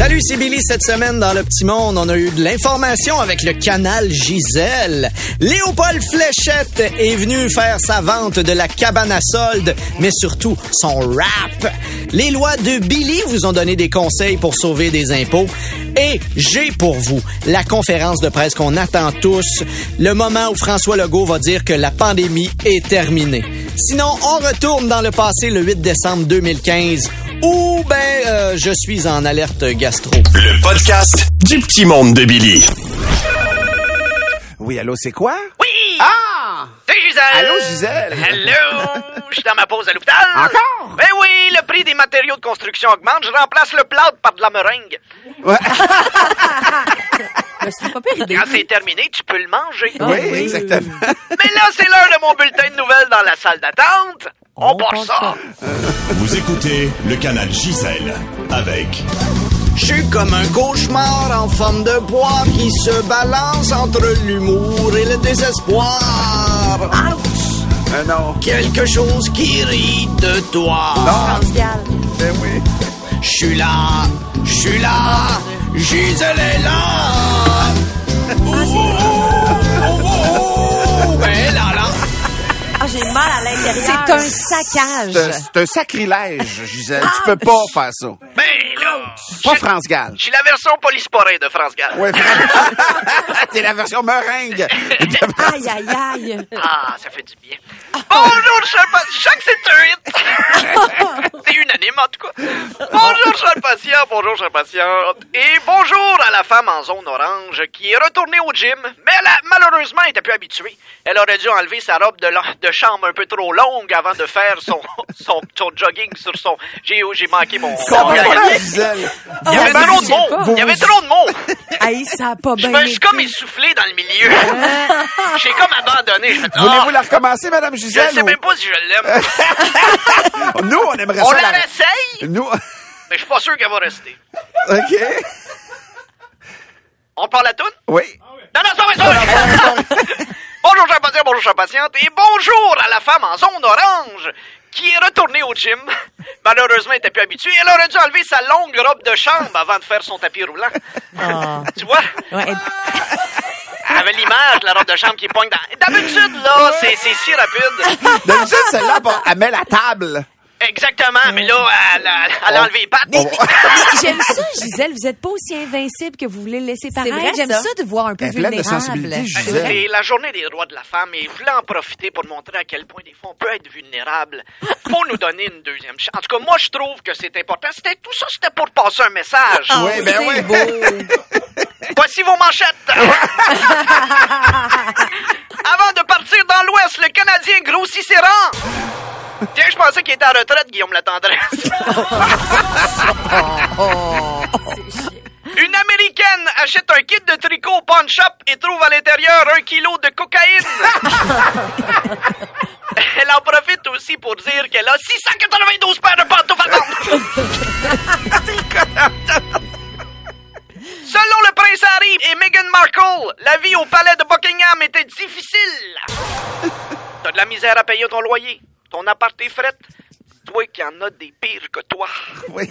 Salut, c'est Billy. Cette semaine, dans le petit monde, on a eu de l'information avec le canal Gisèle. Léopold Fléchette est venu faire sa vente de la cabane à solde, mais surtout son rap. Les lois de Billy vous ont donné des conseils pour sauver des impôts. Et j'ai pour vous la conférence de presse qu'on attend tous, le moment où François Legault va dire que la pandémie est terminée. Sinon, on retourne dans le passé le 8 décembre 2015 ou ben euh, je suis en alerte gastro. Le podcast du petit monde de Billy. Oui, allô, c'est quoi? Oui! Ah! C'est Gisèle! Allô, Gisèle? Hello! Je suis dans ma pause à l'hôpital. Encore? Ben oui, le prix des matériaux de construction augmente. Je remplace le plâtre par de la meringue. Ouais. C'est pas pire idée. Quand c'est terminé, tu peux le manger. oui, exactement. Mais là, c'est l'heure de mon bulletin de nouvelles dans la salle d'attente. On, part ça. Vous écoutez le canal Gisèle avec Je suis comme un cauchemar en forme de bois qui se balance entre l'humour et le désespoir. Euh, non. Quelque chose qui rit de toi. Pascal. Ben oui. Je suis là, je suis là, Gisèle est là. Ben. Ah, j'ai mal à l'intérieur. C'est un saccage. C'est un sacrilège, Gisèle. Tu peux pas faire ça. Ben là, Pas je- France Gall. je suis la version polysporée de France Gall. Ouais, c'est la version meringue. Aïe, aïe, aïe. Ah, ça fait du bien. Bonjour, cher patient. Je sens que c'est un hit. c'est unanime, en tout cas. Bonjour, cher patient. Bonjour, cher patiente. Et bonjour à la femme en zone orange qui est retournée au gym, mais elle a, malheureusement, elle était plus habituée. Elle aurait dû enlever sa robe de, de chambre un peu trop longue avant de faire son, son, son jogging sur son... J'ai j'ai manqué mon... Gisèle. Il y avait Ah, trop de mots. Il y avait trop de mots. Aïe, ça a pas Je bien suis comme essoufflé dans le milieu. J'ai comme abandonné. Ah, Voulez-vous la recommencer, Madame je Gisèle? sais ou- même pas si je l'aime. Nous, on aimerait On ça. la la- réessaye, Nous, mais je suis pas sûr qu'elle va rester. OK. On parle à tout? Oui. Non, non, ça va, ça va. Bonjour, patiente, et bonjour à la femme en zone orange qui est retournée au gym. Malheureusement, elle était plus habituée. Elle aurait dû enlever sa longue robe de chambre avant de faire son tapis roulant. Ah. Tu vois? Ouais, elle- Elle avait l'image de la robe de chambre qui pogne dans... D'habitude, là, c'est si rapide. D'habitude, celle-là, elle met la table. Exactement, mais là, elle a, elle a enlevé les pattes. Mais, mais j'aime ça, Gisèle. Vous êtes pas aussi invincible que vous voulez le laisser paraître. vrai, J'aime ça. ça. de voir un peu Elle est pleine de vulnérable. sensibilité, Gisèle. C'est la journée des droits de la femme et je voulais en profiter pour montrer à quel point des fois on peut être vulnérable. Faut nous donner une deuxième chance. En tout cas, moi je trouve que c'est important. C'était tout ça, c'était pour passer un message. oui, ben oui. Voici vos manchettes. Avant de partir dans l'Ouest, le Canadien grossit ses rangs. Tiens, je pensais qu'il était à retraite, Guillaume la tendresse. Une Américaine achète un kit de tricot au pawn shop et trouve à l'intérieur un kilo de cocaïne. Elle en profite aussi pour dire qu'elle a 692 paires de pantoufles. Selon le prince Harry et Meghan Markle, la vie au palais de Buckingham était difficile. T'as de la misère à payer ton loyer, ton appart est frette. Toi qui en as des pires que toi. Oui.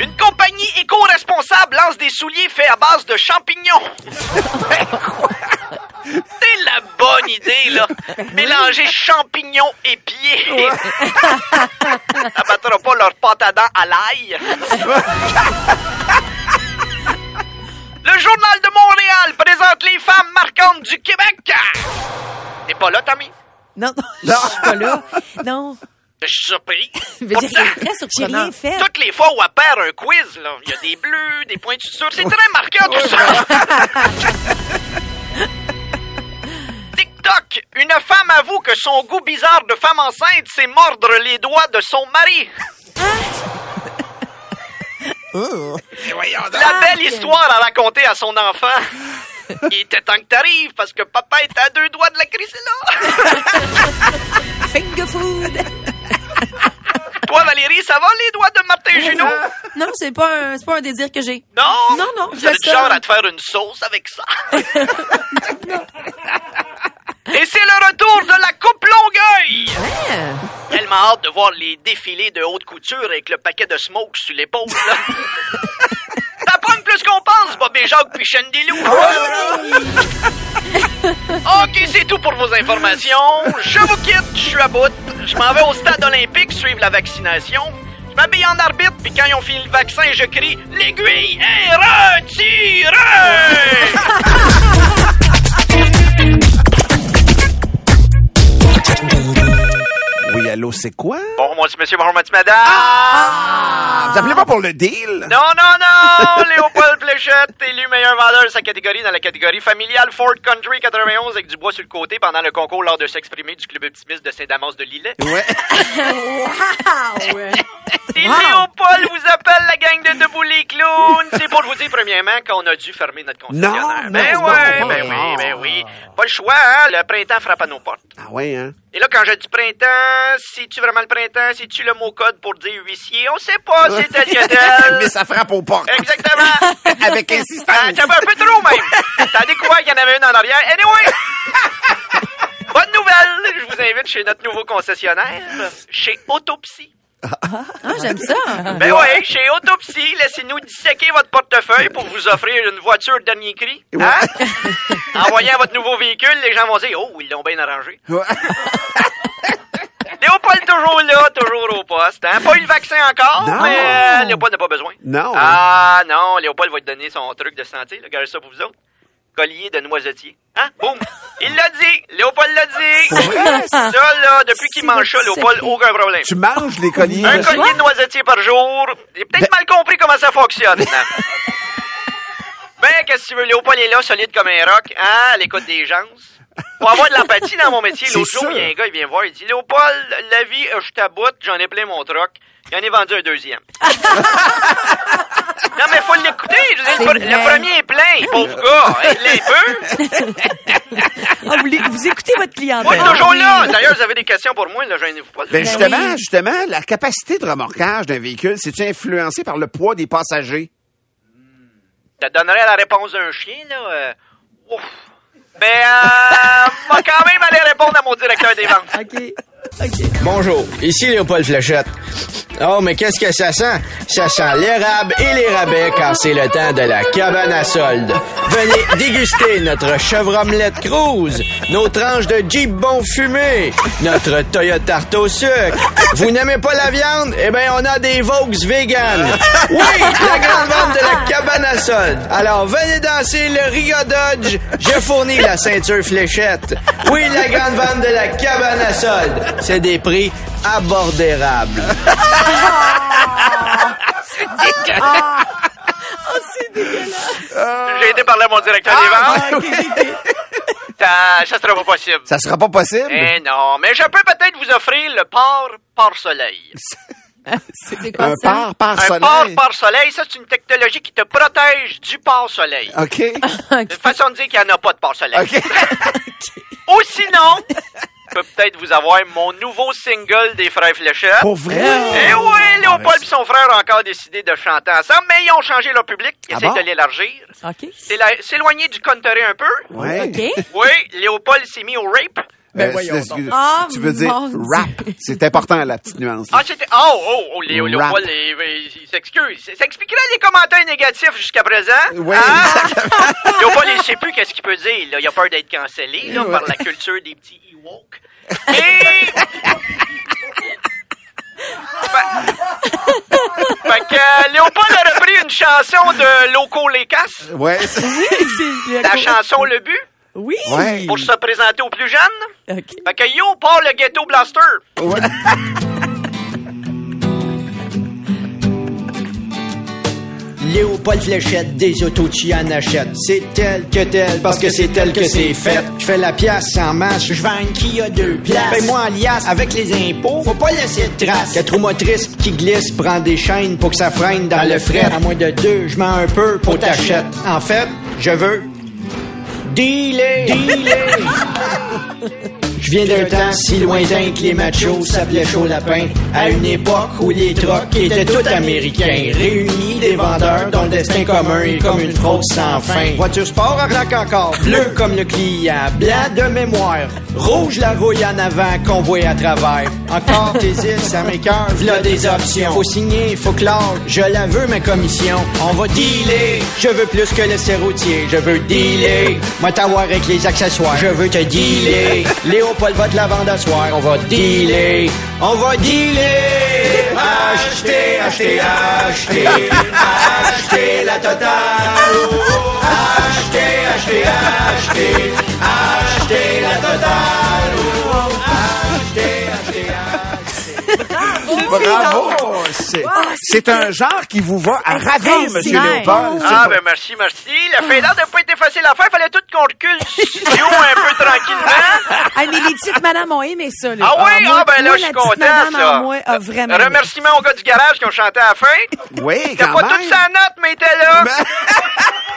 Une compagnie éco-responsable lance des souliers faits à base de champignons. C'est la bonne idée, là. Mélanger champignons et pieds. Ça battra pas leur pâte à dents à l'ail. Le Journal de Montréal présente les femmes marquantes du Québec. T'es pas là, Tommy? Non, non, je suis pas là. Non. Je suis surpris. J'ai rien fait. Toutes les fois où elle perd un quiz, là, il y a des bleus, des pointures. C'est très marquant, tout ça. TikTok. Une femme avoue que son goût bizarre de femme enceinte, c'est mordre les doigts de son mari. La belle histoire à raconter à son enfant. Il était temps que t'arrives parce que papa est à deux doigts de la crise Finger food. Toi, Valérie, ça va les doigts de Martin Junot? Non, c'est pas un, c'est pas un désir que j'ai. Non? Non, non, du sais. genre à te faire une sauce avec ça. Et c'est le retour de la coupe Longueuil! Tellement hâte de voir les défilés de haute couture avec le paquet de smoke sur l'épaule. Ça pogne plus qu'on pense, Bob et Jacques puis Loup. OK, c'est tout pour vos informations. Je vous quitte, je suis à bout. Je m'en vais au stade olympique suivre la vaccination. Je m'habille en arbitre, puis quand ils ont fini le vaccin, je crie « L'aiguille est retirée! » allô, c'est quoi? Bonjour, moi, c'est monsieur, bonjour, moi, c'est madame. Ah, vous appelez pas pour le deal? Non, non, non! Léopold Fléchette, élu meilleur vendeur de sa catégorie dans la catégorie familiale Ford Country 91 avec du bois sur le côté pendant le concours lors de s'exprimer du club optimiste de Saint-Damas de Lillet. Ouais. Et Léopold vous appelle la gang de Debout les clowns. C'est pour vous dire, premièrement, qu'on a dû fermer notre concessionnaire. Non, ben non, ouais, non, ben non. oui, ben oui. Pas le choix, hein? Le printemps frappe à nos portes. Ah ouais, hein? Et là, quand je dis printemps, c'est-tu vraiment le printemps? C'est-tu le mot code pour dire huissier? On sait pas, c'est tel. Mais ça frappe aux portes. Exactement. Avec Ah, insistance. t'as un peu trop, même. T'as découvert qu'il y en avait une en arrière. Anyway! Bonne nouvelle! Je vous invite chez notre nouveau concessionnaire, chez Autopsie. Ah, j'aime ça. Ben oui, chez Autopsie, laissez-nous disséquer votre portefeuille pour vous offrir une voiture dernier cri. Hein? En voyant votre nouveau véhicule, les gens vont dire « Oh, ils l'ont bien arrangé. Ouais. » Léopold toujours là, toujours au poste. Hein? Pas eu le vaccin encore, Non. mais euh, Léopold n'a pas besoin. Non. Ah non, Léopold va te donner son truc de santé. là. Regardez ça pour vous autres. Collier de noisetier. Hein? Boum! Il l'a dit! Léopold l'a dit! Ça, là, depuis qu'il mange ça, Léopold, aucun problème. Tu manges les colliers. Un de- collier de noisetier par jour. J'ai peut-être mal compris comment ça fonctionne. hein. ben, qu'est-ce que tu veux? Léopold est là, solide comme un roc, hein, à l'écoute des gens. Pour avoir de l'empathie dans mon métier, l'autre jour, il y a un gars, il vient voir, il dit, Léopold, la vie, euh, je t'aboute, j'en ai plein mon troc. Il en est vendu un deuxième. non, mais faut l'écouter. Le, premier est plein, pauvre gars. Il. Ah, vous, vous écoutez votre clientèle. Moi, toujours là. D'ailleurs, vous avez des questions pour moi, là, gênez-vous pas. Ben justement, oui. justement, la capacité de remorquage d'un véhicule, c'est-tu influencé par le poids des passagers? Ça donnerait la réponse d'un chien, là. euh, ouf. Mais, euh, va quand même aller répondre à mon directeur des ventes. OK. Bonjour, ici Léopold Fléchette. Oh, mais qu'est-ce que ça sent? Ça sent l'érable et les rabais quand c'est le temps de la cabane à solde. Venez déguster notre chèvre omelette cruise, nos tranches de Jeep bon fumé, notre Toyota tarte au sucre. Vous n'aimez pas la viande? Eh bien, on a des Vaux vegan. Oui, la grande vente de la cabane à solde. Alors, venez danser le Riga Dodge. Je fournis la ceinture fléchette. Oui, la grande vente de la cabane à solde. C'est des prix abordables. J'ai été parler à mon directeur des ventes. Ça, ça sera pas possible. Ça sera pas possible? Eh non, mais je peux peut-être vous offrir le port par soleil. C'est quoi Un ça? par par Un soleil? port par soleil, ça c'est une technologie qui te protège du port soleil. OK. C'est une façon de dire qu'il n'y en a pas de port soleil. OK. Ou sinon, je peux peut-être vous avoir mon nouveau single des Frères Fléchettes. Pour vrai? Eh oui, Léopold et son frère ont encore décidé de chanter ensemble, mais ils ont changé leur public. Ils Ah essaient bon? de l'élargir. OK. S'éloigner du country un peu. Ouais. OK. Oui, Léopold s'est mis au rape. Ben, excuse- Ah, tu veux dire mon rap. C'est important, la petite nuance. Ah, c'était. Oh, oh, oh, Léo, Rap. Il, s'excuse. Ça expliquerait les commentaires négatifs jusqu'à présent. Oui, Hein? Léopold, il sait plus qu'est-ce qu'il peut dire. Là. Il a peur d'être cancellé là, Ouais. par la culture des petits Ewoks. Et... Fait- fait que euh, Léopold a repris une chanson de Loco Lécas, Ouais. c'est- la chanson Le But, Oui. Ouais. pour se présenter aux plus jeunes. OK. Fait que yo, part le Ghetto Blaster. Léopold Fléchette, des autos tu en achètes. C'est tel que tel, parce que c'est tel que c'est fait. Je fais la pièce sans masse, je vends une Kia deux places. Paye-moi en liasse, avec les impôts, faut pas laisser de traces. Quatre roues motrices qui glissent, prend des chaînes pour que ça freine dans le fret. À moins de deux, je mens un peu pour t'achètes. En fait, je veux dealer. Dealer. Je viens d'un temps si lointain que les machos s'appelaient chaud lapin. À une époque où les trocs étaient tous américains. Réunis des vendeurs dont le destin commun est comme une fraude sans fin. Voiture sport à rack encore. Bleu comme le client. Blanc de mémoire. Rouge la rouille en avant qu'on voit à travers. Encore tes îles, ça m'écœure. V'là des options. Faut signer, faut clore. Je la veux ma commission. On va dealer. Je veux plus que le serroutier. Je veux dealer. Moi t'avoir avec les accessoires. Je veux te dealer. Va te la vendre à soir. On va dealer. On va dealer. Acheter, acheter, acheter. Acheter la totale. Acheter, acheter, acheter. Acheter Bravo! C'est c'est un genre qui vous va à ravir, Monsieur Extraordinaire. Léopold. Ah, ben merci, merci. La Finlande n'a pas été facile à faire. Fallait tout qu'on recule studio un peu tranquillement. Ah, mais les petites madames ont aimé ça, là. Ah oui? moi- Ah, ben là, je suis content, madame ça. moi vraiment. Remerciement aux gars du garage qui ont chanté à la fin. Oui, quand pas même. toute sa note, mais t'es là.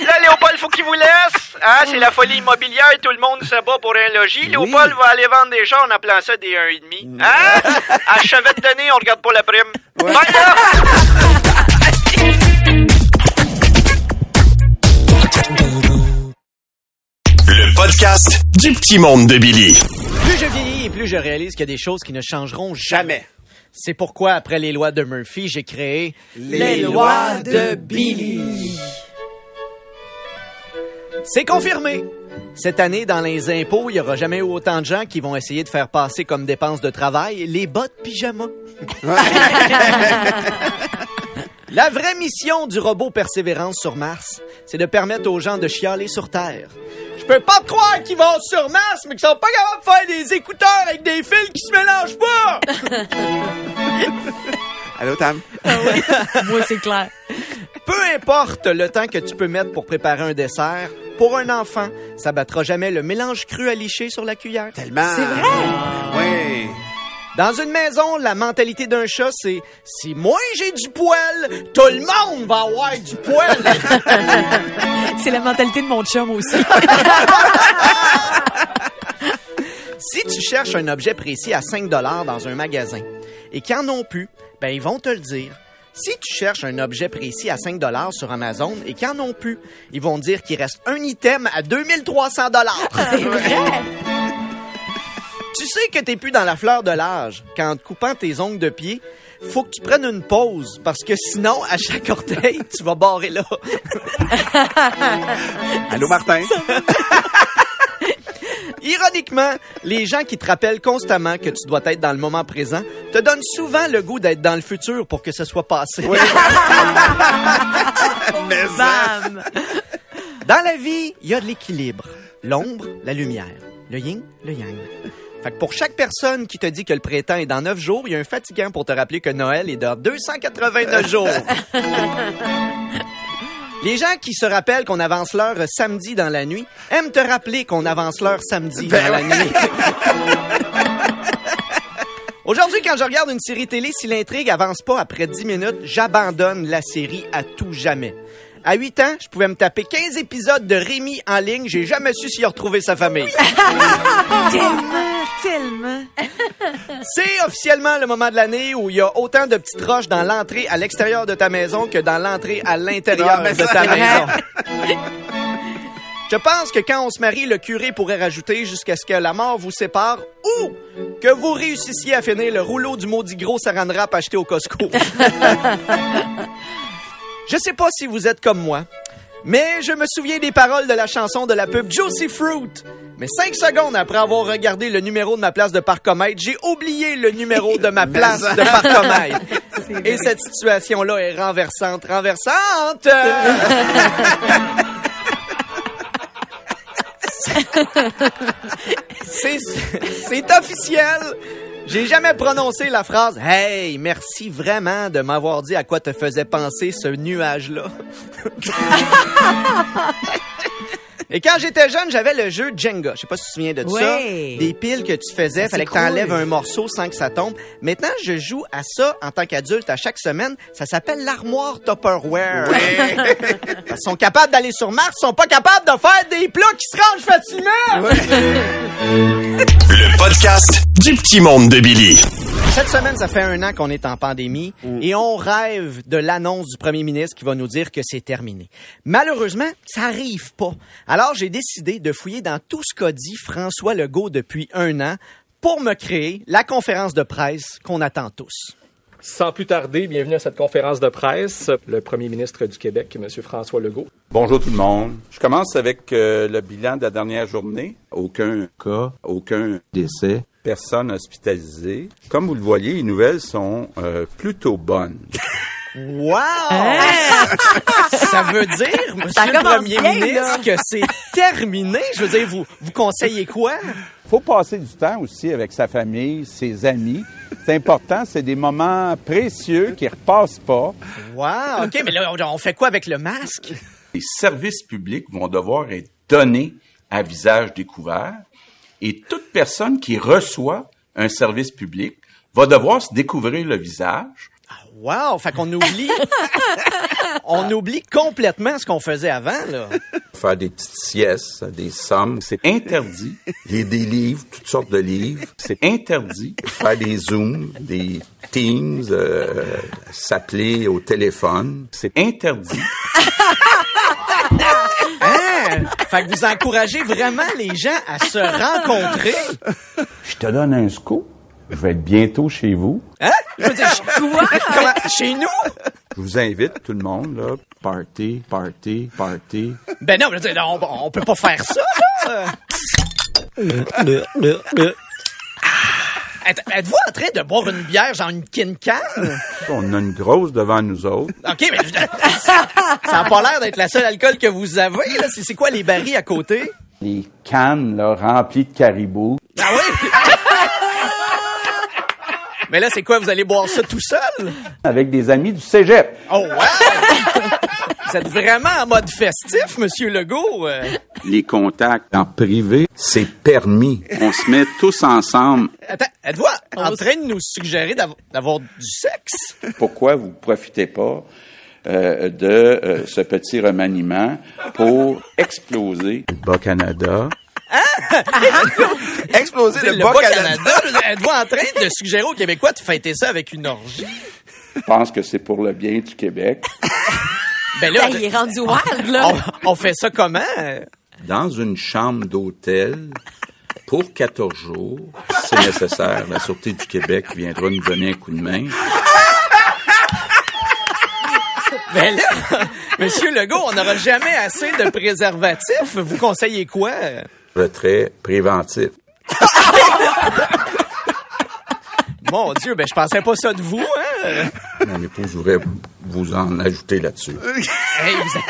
Là, Léopold, faut qu'il vous laisse. Hein, c'est la folie immobilière. Tout le monde se bat pour un logis. Léopold va aller vendre des chars en appelant ça des 1,5. Hein? À chevet de donner, on regarde pas la prime. Bye, là. Le podcast du petit monde de Billy. Plus je vieillis et plus je réalise qu'il y a des choses qui ne changeront jamais. C'est pourquoi, après les lois de Murphy, j'ai créé Les lois de Billy. C'est confirmé. Cette année, dans les impôts, il n'y aura jamais eu autant de gens qui vont essayer de faire passer comme dépenses de travail les bottes pyjama. La vraie mission du robot Persévérance sur Mars, c'est de permettre aux gens de chialer sur Terre. Je peux pas croire qu'ils vont sur Mars, mais qu'ils sont pas capables de faire des écouteurs avec des fils qui se mélangent pas! Allô, Tam? Moi, c'est clair. Peu importe le temps que tu peux mettre pour préparer un dessert, pour un enfant, ça battra jamais le mélange cru à licher sur la cuillère. Tellement. C'est vrai? Oui. Dans une maison, la mentalité d'un chat, c'est si moi j'ai du poil, tout le monde va avoir du poil. C'est la mentalité de mon chum aussi. si tu cherches un objet précis à 5 dollars dans un magasin et qu'ils en ont plus, ben ils vont te le dire. Si tu cherches un objet précis à 5 dollars sur Amazon et qu'ils en ont plus, ils vont dire qu'il reste un item à 2300 dollars. C'est vrai? Tu sais que t'es plus dans la fleur de l'âge quand en te coupant tes ongles de pied. Faut que tu prennes une pause parce que sinon, à chaque orteil, tu vas barrer là. Allô, Martin? Ironiquement, les gens qui te rappellent constamment que tu dois être dans le moment présent te donnent souvent le goût d'être dans le futur pour que ce soit passé. Mais ça- Bam! Dans la vie, il y a de l'équilibre. L'ombre, la lumière. Le yin, le yang. Fait que pour chaque personne qui te dit que le printemps est dans 9 jours, il y a un fatigant pour te rappeler que Noël est dans 289 jours. Les gens qui se rappellent qu'on avance l'heure samedi dans la nuit aiment te rappeler qu'on avance l'heure samedi dans la nuit. Aujourd'hui, quand je regarde une série télé, si l'intrigue avance pas après 10 minutes, j'abandonne la série à tout jamais. À 8 ans, je pouvais me taper 15 épisodes de Rémi en ligne. J'ai jamais su s'il a retrouvé sa famille. Tellement, tellement. C'est officiellement le moment de l'année où il y a autant de petites roches dans l'entrée à l'extérieur de ta maison que dans l'entrée à l'intérieur de ta maison. Je pense que quand on se marie, le curé pourrait rajouter jusqu'à ce que la mort vous sépare ou que vous réussissiez à finir le rouleau du maudit gros saran wrap acheté au Costco. Je sais pas si vous êtes comme moi, mais je me souviens des paroles de la chanson de la pub Juicy Fruit. Mais cinq secondes après avoir regardé le numéro de ma place de parcomètre, j'ai oublié le numéro de ma place de parcomètre. Et cette situation-là est renversante, renversante. C'est c'est officiel. J'ai jamais prononcé la phrase Hey, merci vraiment de m'avoir dit à quoi te faisait penser ce nuage-là. Et quand j'étais jeune, j'avais le jeu Jenga. Je sais pas si tu te souviens de Ouais. ça. Des piles que tu faisais, c'est fallait que tu cool. enlèves un morceau sans que ça tombe. Maintenant, je joue à ça en tant qu'adulte à chaque semaine. Ça s'appelle l'armoire Tupperware. Ils sont capables d'aller sur Mars, ils sont pas capables de faire des plats qui se rangent facilement. Le podcast du petit monde de Billy. Cette semaine, ça fait un an qu'on est en pandémie et on rêve de l'annonce du premier ministre qui va nous dire que c'est terminé. Malheureusement, ça arrive pas. Alors, j'ai décidé de fouiller dans tout ce qu'a dit François Legault depuis un an pour me créer la conférence de presse qu'on attend tous. Sans plus tarder, bienvenue à cette conférence de presse. Le premier ministre du Québec, M. François Legault. Bonjour tout le monde. Je commence avec euh, le bilan de la dernière journée. Aucun cas, aucun décès, personne hospitalisée. Comme vous le voyez, les nouvelles sont euh, plutôt bonnes. Wow! ça veut dire, monsieur le premier bien, ministre, là. que c'est terminé. Je veux dire, vous, vous conseillez quoi? faut passer du temps aussi avec sa famille, ses amis. C'est important, c'est des moments précieux qui repassent pas. Wow! OK, mais là, on fait quoi avec le masque? Les services publics vont devoir être donnés à visage découvert et toute personne qui reçoit un service public va devoir se découvrir le visage. Wow! Fait qu'on oublie. on oublie complètement ce qu'on faisait avant, là. faire des petites siestes, des sommes. C'est interdit. Il y a des livres, toutes sortes de livres. C'est interdit. Faire des Zooms, des Teams, euh, s'appeler au téléphone. C'est interdit. Hein? Fait que vous encouragez vraiment les gens à se rencontrer. Je te donne un scoop. Je vais être bientôt chez vous. Hein? Je veux dire, quoi? Comment? Chez nous? Je vous invite, tout le monde, là. Party, party, party. Ben non, je veux dire, on, on peut pas faire ça, là. Ah, êtes- Êtes-vous en train de boire une bière, genre une Kincan? On a une grosse devant nous autres. OK, mais je- ça n'a pas l'air d'être la seule alcool que vous avez, là. C'est c'est quoi les barils à côté? Les cannes, là, remplies de caribou. Ah oui? Mais là, c'est quoi? Vous allez boire ça tout seul? Avec des amis du cégep. Oh, wow! Vous êtes vraiment en mode festif, Monsieur Legault. euh. Les contacts en privé, c'est permis. On se met tous ensemble. Attends, êtes-vous en train de nous suggérer d'av- d'avoir du sexe? Pourquoi vous ne profitez pas euh, de euh, ce petit remaniement pour exploser le Bas-Canada? Exploser Le le bas Canada. Bas-Canada, êtes-vous en train de suggérer aux Québécois de fêter ça avec une orgie? Je pense que c'est pour le bien du Québec. Ben là, Ça, il est rendu wild, là. on, on fait ça comment? Dans une chambre d'hôtel, pour 14 jours, si c'est nécessaire, la Sûreté du Québec viendra nous donner un coup de main. Ben là, Monsieur Legault, on n'aura jamais assez de préservatifs. Vous conseillez quoi? Retrait préventif. Mon Dieu, ben je pensais pas ça de vous, hein? Mon épouse voudrait vous en ajouter là-dessus. Hey, vous,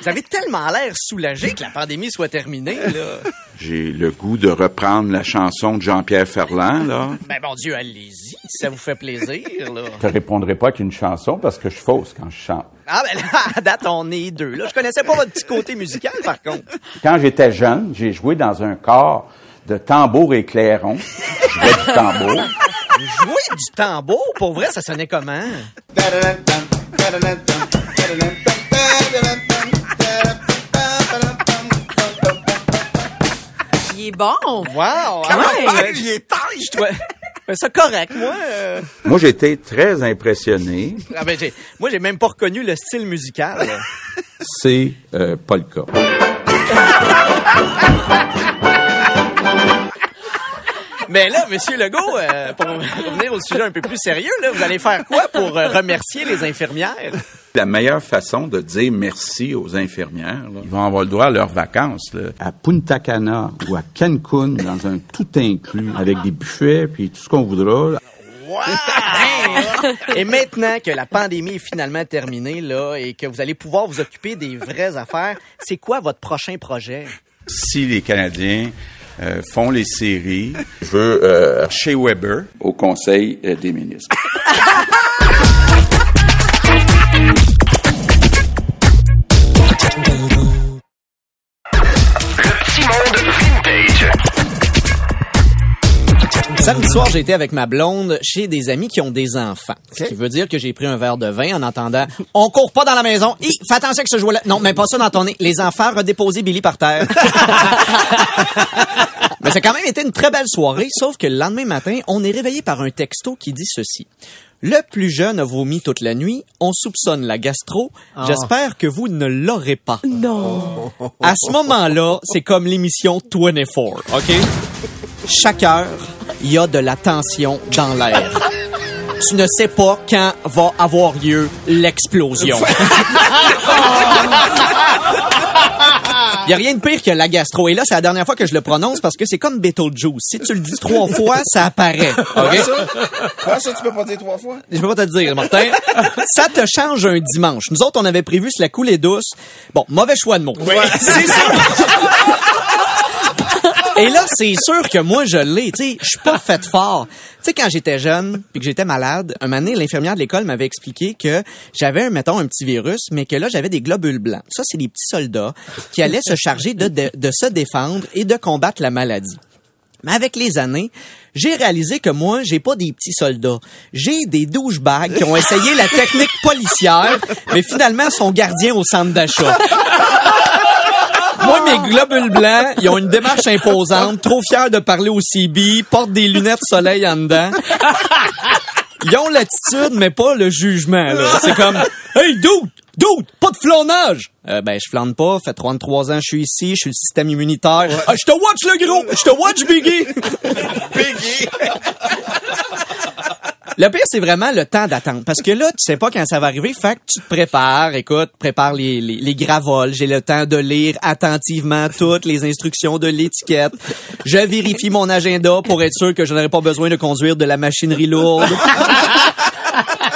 vous avez tellement l'air soulagé que la pandémie soit terminée, là. J'ai le goût de reprendre la chanson de Jean-Pierre Ferland, là. Ben mon Dieu, allez-y, ça vous fait plaisir, là. Je te répondrai pas qu'une chanson parce que je fausse quand je chante. Ah ben là, à date, on est deux, là. Je connaissais pas votre petit côté musical, par contre. Quand j'étais jeune, j'ai joué dans un corps de tambour et clairon. Je jouais du tambour. Jouer du tambour, pour vrai, ça sonnait comment? Il est bon. Wow! Ouais. il est je trouvais... Ben, ça correct, moi. euh. Moi, j'étais très impressionné. Ah ben, j'ai- moi, j'ai même pas reconnu le style musical. C'est euh, pas le cas. Mais là, Monsieur Legault, euh, pour revenir au sujet un peu plus sérieux, là, vous allez faire quoi pour euh, remercier les infirmières? La meilleure façon de dire merci aux infirmières, là, ils vont avoir le droit à leurs vacances là, à Punta Cana ou à Cancun dans un tout inclus avec des buffets puis tout ce qu'on voudra. là. Et maintenant que la pandémie est finalement terminée, là, et que vous allez pouvoir vous occuper des vraies affaires, c'est quoi votre prochain projet? Si les Canadiens euh, font les séries. Je veux euh, chez Weber au Conseil euh, des ministres. Samedi soir, été avec ma blonde chez des amis qui ont des enfants. Ce qui veut dire que j'ai pris un verre de vin en entendant « On court pas dans la maison. Hi, fais attention avec ce jouet-là. » Non, mais pas ça dans ton nez. Les enfants redéposer Billy par terre. mais ça a quand même été une très belle soirée, sauf que le lendemain matin, on est réveillé par un texto qui dit ceci. Le plus jeune a vomi toute la nuit. On soupçonne la gastro. J'espère que vous ne l'aurez pas. Non. À ce moment-là, c'est comme l'émission 24, OK? Chaque heure, il y a de la tension dans l'air. Tu ne sais pas quand va avoir lieu l'explosion. Il y a rien de pire que la gastro. Et là, c'est la dernière fois que je le prononce parce que c'est comme Beetlejuice. Si tu le dis trois fois, ça apparaît. OK? Ah, ça, tu peux pas dire trois fois? Je peux pas te dire, Martin. Ça te change un dimanche. Nous autres, on avait prévu se la couler douce. Bon, mauvais choix de mots. C'est ça. Et là, c'est sûr que moi, je l'ai. Tu sais, je suis pas faite fort. Tu sais, quand j'étais jeune puis que j'étais malade, un moment l'infirmière de l'école m'avait expliqué que j'avais, mettons, un petit virus, mais que là, j'avais des globules blancs. Ça, c'est des petits soldats qui allaient se charger de, de, de se défendre et de combattre la maladie. Mais avec les années, j'ai réalisé que moi, j'ai pas des petits soldats. J'ai des douchebags qui ont essayé la technique policière, mais finalement sont gardiens au centre d'achat. Moi, mes globules blancs, ils ont une démarche imposante, trop fiers de parler au CB, portent des lunettes soleil en dedans. Ils ont l'attitude, mais pas le jugement. là. C'est comme, hey, dude, dude, pas de flânage. Euh, ben, je flâne pas. Fait 33 ans, je suis ici. Je suis le système immunitaire. Ah, je te watch, le gros. Je te watch, Biggie. Biggie! Le pire, c'est vraiment le temps d'attendre. Parce que là, tu sais pas quand ça va arriver. Fait que tu te prépares. Écoute, prépare les, les, les gravoles. J'ai le temps de lire attentivement toutes les instructions de l'étiquette. Je vérifie mon agenda pour être sûr que je n'aurai pas besoin de conduire de la machinerie lourde.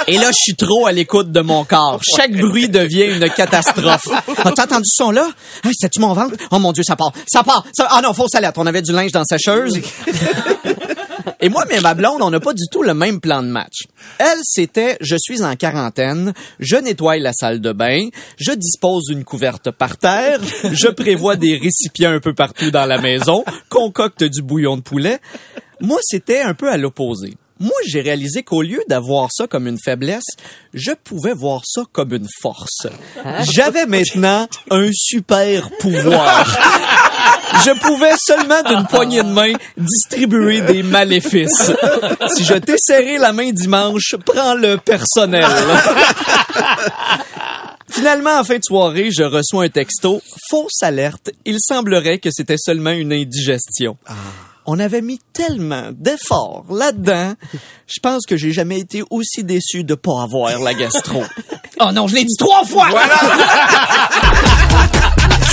Et là, je suis trop à l'écoute de mon corps. Chaque bruit devient une catastrophe. As-tu entendu ce son-là? Hey, C'est-tu mon ventre? Oh mon Dieu, ça part. Ça part. Ça... Ah non, fausse alerte. On avait du linge dans sa sécheuse. Et moi, mais ma blonde, on n'a pas du tout le même plan de match. Elle, c'était, je suis en quarantaine, je nettoie la salle de bain, je dispose d'une couverte par terre, je prévois des récipients un peu partout dans la maison, concocte du bouillon de poulet. Moi, c'était un peu à l'opposé. Moi, j'ai réalisé qu'au lieu d'avoir ça comme une faiblesse, je pouvais voir ça comme une force. J'avais maintenant un super pouvoir. Je pouvais seulement d'une poignée de main distribuer des maléfices. Si je t'ai serré la main dimanche, prends-le personnel. Finalement, en fin de soirée, je reçois un texto. Fausse alerte. Il semblerait que c'était seulement une indigestion. On avait mis tellement d'efforts là-dedans. Je pense que j'ai jamais été aussi déçu de pas avoir la gastro. Oh non, je l'ai dit trois fois!